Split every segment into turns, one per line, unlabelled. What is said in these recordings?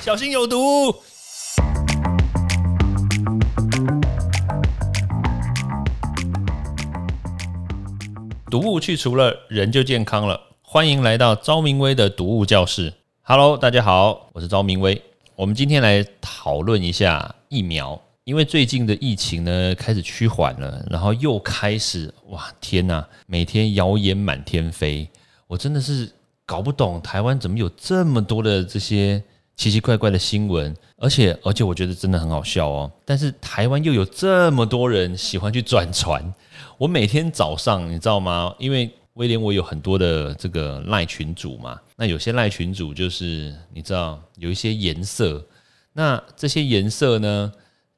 小心有毒。毒物去除了，人就健康了。欢迎来到昭明威的毒物教室。Hello，大家好，我是昭明威。我们今天来讨论一下疫苗，因为最近的疫情呢开始趋缓了，然后又开始哇天呐，每天谣言满天飞，我真的是搞不懂台湾怎么有这么多的这些奇奇怪怪的新闻，而且而且我觉得真的很好笑哦。但是台湾又有这么多人喜欢去转传。我每天早上，你知道吗？因为威廉我有很多的这个赖群主嘛，那有些赖群主就是你知道有一些颜色，那这些颜色呢，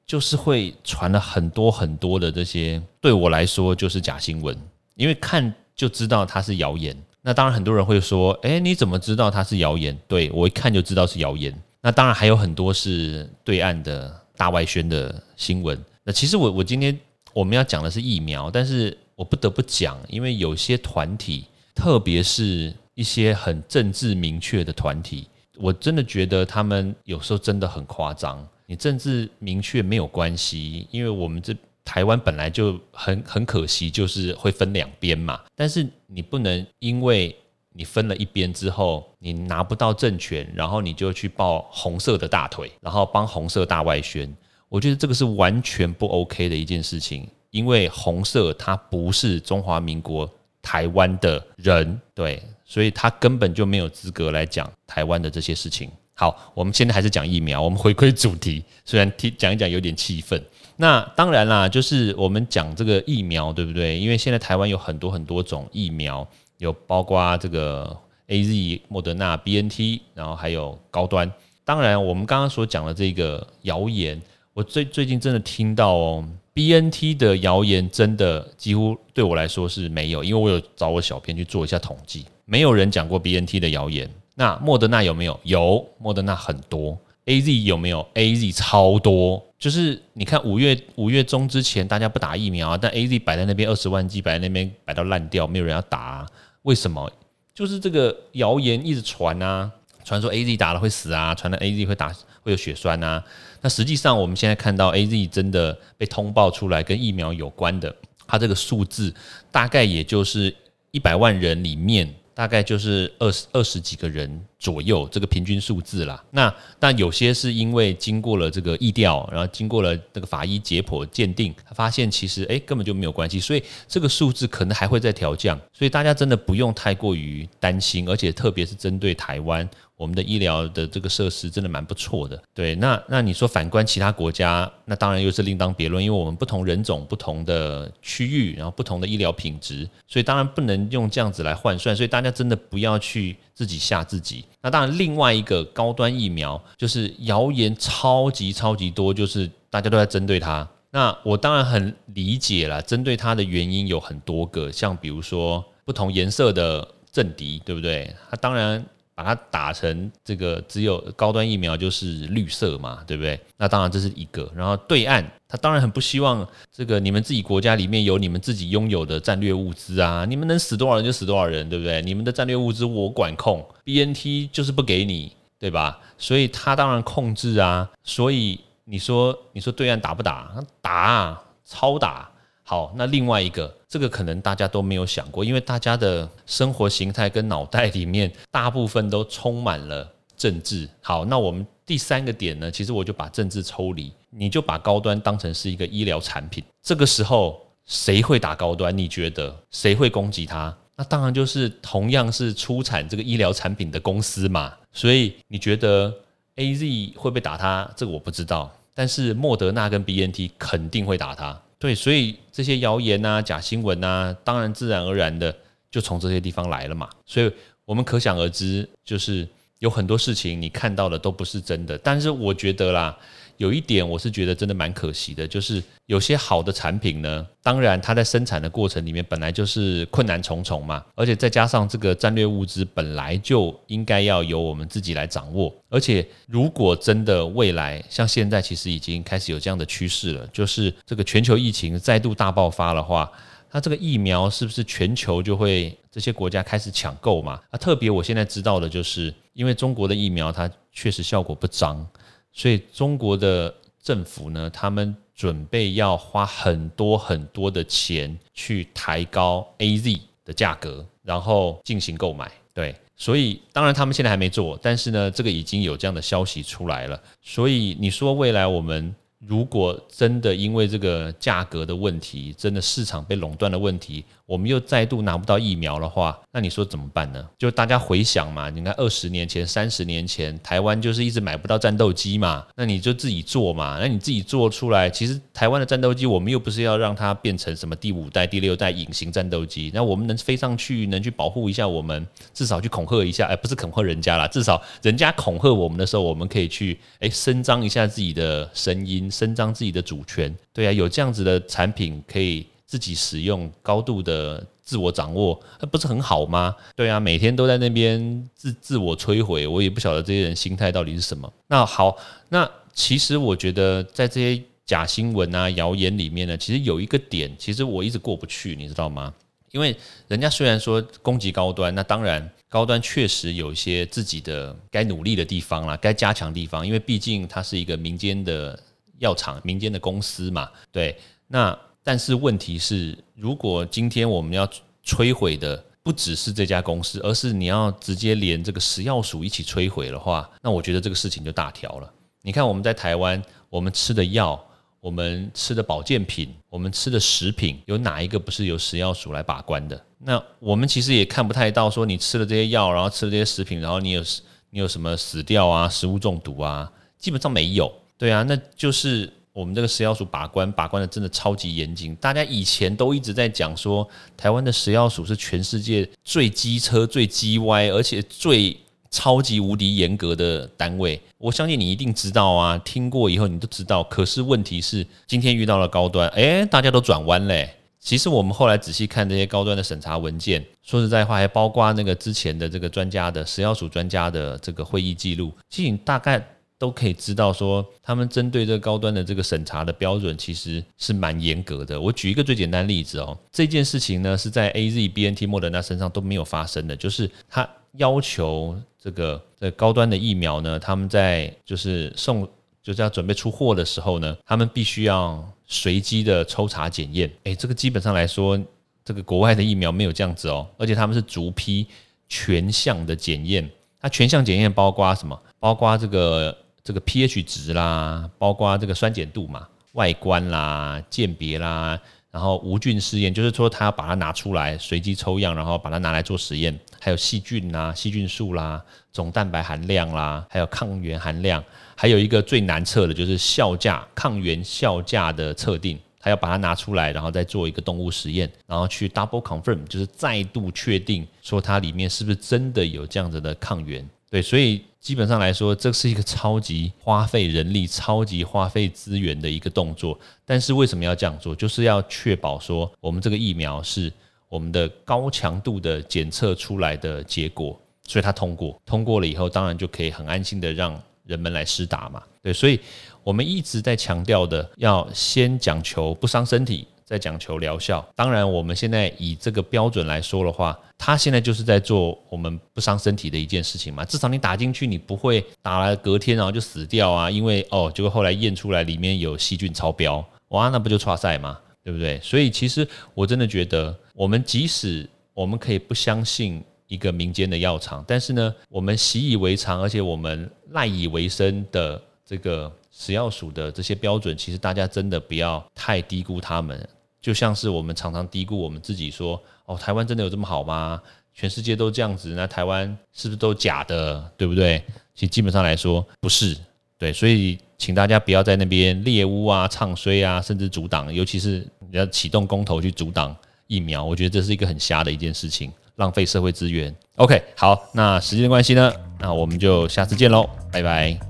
就是会传了很多很多的这些，对我来说就是假新闻，因为看就知道它是谣言。那当然很多人会说，哎，你怎么知道它是谣言？对我一看就知道是谣言。那当然还有很多是对岸的大外宣的新闻。那其实我我今天。我们要讲的是疫苗，但是我不得不讲，因为有些团体，特别是一些很政治明确的团体，我真的觉得他们有时候真的很夸张。你政治明确没有关系，因为我们这台湾本来就很很可惜，就是会分两边嘛。但是你不能因为你分了一边之后，你拿不到政权，然后你就去抱红色的大腿，然后帮红色大外宣。我觉得这个是完全不 OK 的一件事情，因为红色它不是中华民国台湾的人，对，所以他根本就没有资格来讲台湾的这些事情。好，我们现在还是讲疫苗，我们回归主题，虽然听讲一讲有点气愤。那当然啦，就是我们讲这个疫苗，对不对？因为现在台湾有很多很多种疫苗，有包括这个 A Z、莫德纳、B N T，然后还有高端。当然，我们刚刚所讲的这个谣言。我最最近真的听到哦，B N T 的谣言真的几乎对我来说是没有，因为我有找我小编去做一下统计，没有人讲过 B N T 的谣言。那莫德纳有没有？有，莫德纳很多。A Z 有没有？A Z 超多。就是你看五月五月中之前大家不打疫苗，但 A Z 摆在那边二十万剂摆在那边摆到烂掉，没有人要打，为什么？就是这个谣言一直传啊，传说 A Z 打了会死啊，传的 A Z 会打会有血栓啊。那实际上，我们现在看到 A Z 真的被通报出来跟疫苗有关的，它这个数字大概也就是一百万人里面，大概就是二十二十几个人左右这个平均数字啦。那但有些是因为经过了这个疫调，然后经过了这个法医解剖鉴定，发现其实诶根本就没有关系，所以这个数字可能还会再调降。所以大家真的不用太过于担心，而且特别是针对台湾。我们的医疗的这个设施真的蛮不错的，对。那那你说反观其他国家，那当然又是另当别论，因为我们不同人种、不同的区域，然后不同的医疗品质，所以当然不能用这样子来换算。所以大家真的不要去自己吓自己。那当然，另外一个高端疫苗就是谣言超级超级多，就是大家都在针对它。那我当然很理解了，针对它的原因有很多个，像比如说不同颜色的政敌，对不对？它当然。把它打成这个只有高端疫苗就是绿色嘛，对不对？那当然这是一个。然后对岸他当然很不希望这个你们自己国家里面有你们自己拥有的战略物资啊，你们能死多少人就死多少人，对不对？你们的战略物资我管控，BNT 就是不给你，对吧？所以他当然控制啊。所以你说你说对岸打不打？打，啊超打。好，那另外一个，这个可能大家都没有想过，因为大家的生活形态跟脑袋里面大部分都充满了政治。好，那我们第三个点呢，其实我就把政治抽离，你就把高端当成是一个医疗产品。这个时候谁会打高端？你觉得谁会攻击它？那当然就是同样是出产这个医疗产品的公司嘛。所以你觉得 A Z 会不会打它？这个我不知道，但是莫德纳跟 B N T 肯定会打它。对，所以这些谣言啊、假新闻啊，当然自然而然的就从这些地方来了嘛。所以我们可想而知，就是有很多事情你看到的都不是真的。但是我觉得啦。有一点我是觉得真的蛮可惜的，就是有些好的产品呢，当然它在生产的过程里面本来就是困难重重嘛，而且再加上这个战略物资本来就应该要由我们自己来掌握，而且如果真的未来像现在其实已经开始有这样的趋势了，就是这个全球疫情再度大爆发的话。那这个疫苗是不是全球就会这些国家开始抢购嘛？啊，特别我现在知道的就是，因为中国的疫苗它确实效果不彰，所以中国的政府呢，他们准备要花很多很多的钱去抬高 A Z 的价格，然后进行购买。对，所以当然他们现在还没做，但是呢，这个已经有这样的消息出来了。所以你说未来我们。如果真的因为这个价格的问题，真的市场被垄断的问题，我们又再度拿不到疫苗的话，那你说怎么办呢？就大家回想嘛，你看二十年前、三十年前，台湾就是一直买不到战斗机嘛，那你就自己做嘛，那你自己做出来，其实台湾的战斗机，我们又不是要让它变成什么第五代、第六代隐形战斗机，那我们能飞上去，能去保护一下我们，至少去恐吓一下，哎，不是恐吓人家啦，至少人家恐吓我们的时候，我们可以去哎伸张一下自己的声音。伸张自己的主权，对啊，有这样子的产品可以自己使用，高度的自我掌握，那不是很好吗？对啊，每天都在那边自自我摧毁，我也不晓得这些人心态到底是什么。那好，那其实我觉得在这些假新闻啊、谣言里面呢，其实有一个点，其实我一直过不去，你知道吗？因为人家虽然说攻击高端，那当然高端确实有一些自己的该努力的地方啦，该加强地方，因为毕竟它是一个民间的。药厂民间的公司嘛，对，那但是问题是，如果今天我们要摧毁的不只是这家公司，而是你要直接连这个食药署一起摧毁的话，那我觉得这个事情就大条了。你看我们在台湾，我们吃的药，我们吃的保健品，我们吃的食品，有哪一个不是由食药署来把关的？那我们其实也看不太到说你吃了这些药，然后吃了这些食品，然后你有你有什么死掉啊、食物中毒啊，基本上没有。对啊，那就是我们这个食药署把关，把关的真的超级严谨。大家以前都一直在讲说，台湾的食药署是全世界最机车、最鸡歪，而且最超级无敌严格的单位。我相信你一定知道啊，听过以后你都知道。可是问题是，今天遇到了高端，诶，大家都转弯嘞。其实我们后来仔细看这些高端的审查文件，说实在话，还包括那个之前的这个专家的食药署专家的这个会议记录，其实大概。都可以知道说，他们针对这个高端的这个审查的标准其实是蛮严格的。我举一个最简单例子哦，这件事情呢是在 A Z B N T 莫德纳身上都没有发生的，就是他要求这个这高端的疫苗呢，他们在就是送就是要准备出货的时候呢，他们必须要随机的抽查检验。诶，这个基本上来说，这个国外的疫苗没有这样子哦，而且他们是逐批全项的检验。它全项检验包括什么？包括这个。这个 pH 值啦，包括这个酸碱度嘛，外观啦、鉴别啦，然后无菌试验，就是说他要把它拿出来随机抽样，然后把它拿来做实验，还有细菌啦、细菌数啦、总蛋白含量啦，还有抗原含量，还有一个最难测的就是效价抗原效价的测定，他要把它拿出来，然后再做一个动物实验，然后去 double confirm，就是再度确定说它里面是不是真的有这样子的抗原。对，所以基本上来说，这是一个超级花费人力、超级花费资源的一个动作。但是为什么要这样做？就是要确保说，我们这个疫苗是我们的高强度的检测出来的结果，所以它通过。通过了以后，当然就可以很安心的让人们来施打嘛。对，所以我们一直在强调的，要先讲求不伤身体。在讲求疗效，当然我们现在以这个标准来说的话，他现在就是在做我们不伤身体的一件事情嘛。至少你打进去，你不会打了隔天然后就死掉啊，因为哦，结果后来验出来里面有细菌超标，哇，那不就差赛吗？对不对？所以其实我真的觉得，我们即使我们可以不相信一个民间的药厂，但是呢，我们习以为常，而且我们赖以为生的这个食药署的这些标准，其实大家真的不要太低估他们。就像是我们常常低估我们自己，说哦，台湾真的有这么好吗？全世界都这样子，那台湾是不是都假的？对不对？其实基本上来说不是，对，所以请大家不要在那边猎污啊、唱衰啊，甚至阻挡，尤其是你要启动公投去阻挡疫苗，我觉得这是一个很瞎的一件事情，浪费社会资源。OK，好，那时间关系呢，那我们就下次见喽，拜拜。